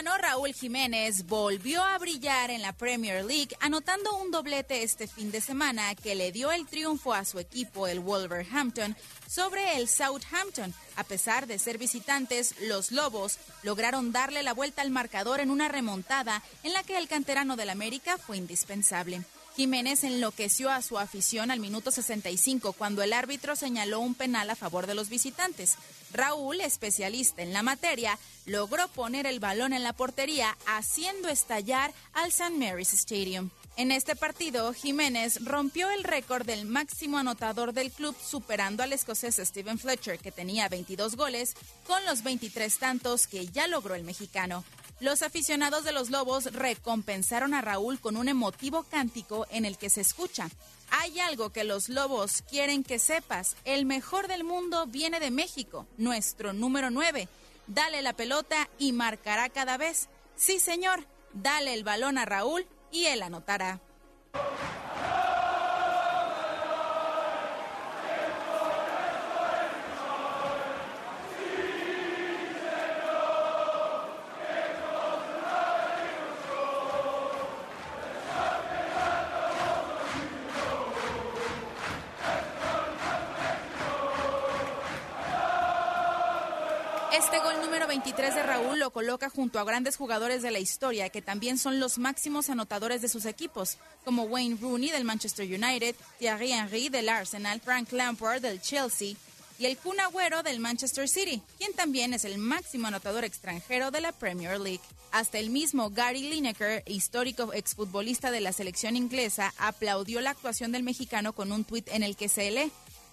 mexicano Raúl Jiménez volvió a brillar en la Premier League, anotando un doblete este fin de semana que le dio el triunfo a su equipo, el Wolverhampton, sobre el Southampton. A pesar de ser visitantes, los Lobos lograron darle la vuelta al marcador en una remontada en la que el canterano del América fue indispensable. Jiménez enloqueció a su afición al minuto 65 cuando el árbitro señaló un penal a favor de los visitantes. Raúl, especialista en la materia, logró poner el balón en la portería haciendo estallar al St. Mary's Stadium. En este partido, Jiménez rompió el récord del máximo anotador del club, superando al escocés Steven Fletcher, que tenía 22 goles, con los 23 tantos que ya logró el mexicano. Los aficionados de los Lobos recompensaron a Raúl con un emotivo cántico en el que se escucha. Hay algo que los Lobos quieren que sepas. El mejor del mundo viene de México, nuestro número 9. Dale la pelota y marcará cada vez. Sí, señor, dale el balón a Raúl y él anotará. Este gol número 23 de Raúl lo coloca junto a grandes jugadores de la historia que también son los máximos anotadores de sus equipos, como Wayne Rooney del Manchester United, Thierry Henry del Arsenal, Frank Lampard del Chelsea y el Kun Agüero del Manchester City, quien también es el máximo anotador extranjero de la Premier League. Hasta el mismo Gary Lineker, histórico exfutbolista de la selección inglesa, aplaudió la actuación del mexicano con un tuit en el que se lee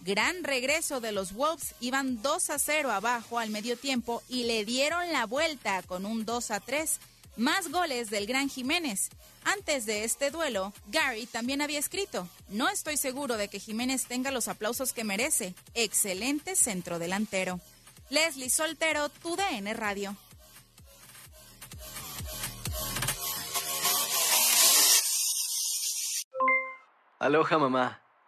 Gran regreso de los Wolves, iban 2 a 0 abajo al medio tiempo y le dieron la vuelta con un 2 a 3. Más goles del Gran Jiménez. Antes de este duelo, Gary también había escrito, no estoy seguro de que Jiménez tenga los aplausos que merece. Excelente centro delantero. Leslie Soltero, tu DN Radio. Aloha mamá,